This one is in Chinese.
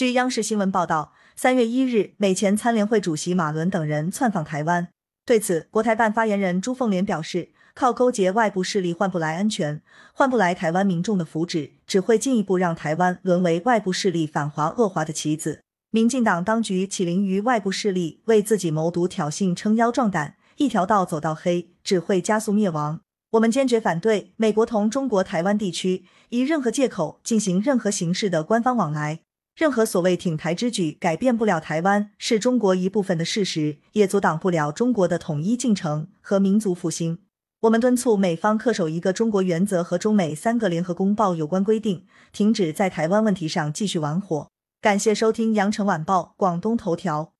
据央视新闻报道，三月一日，美前参联会主席马伦等人窜访台湾。对此，国台办发言人朱凤莲表示，靠勾结外部势力换不来安全，换不来台湾民众的福祉，只会进一步让台湾沦为外部势力反华恶华的棋子。民进党当局起灵于外部势力为自己谋独挑衅撑腰壮胆，一条道走到黑，只会加速灭亡。我们坚决反对美国同中国台湾地区以任何借口进行任何形式的官方往来。任何所谓挺台之举，改变不了台湾是中国一部分的事实，也阻挡不了中国的统一进程和民族复兴。我们敦促美方恪守一个中国原则和中美三个联合公报有关规定，停止在台湾问题上继续玩火。感谢收听羊城晚报广东头条。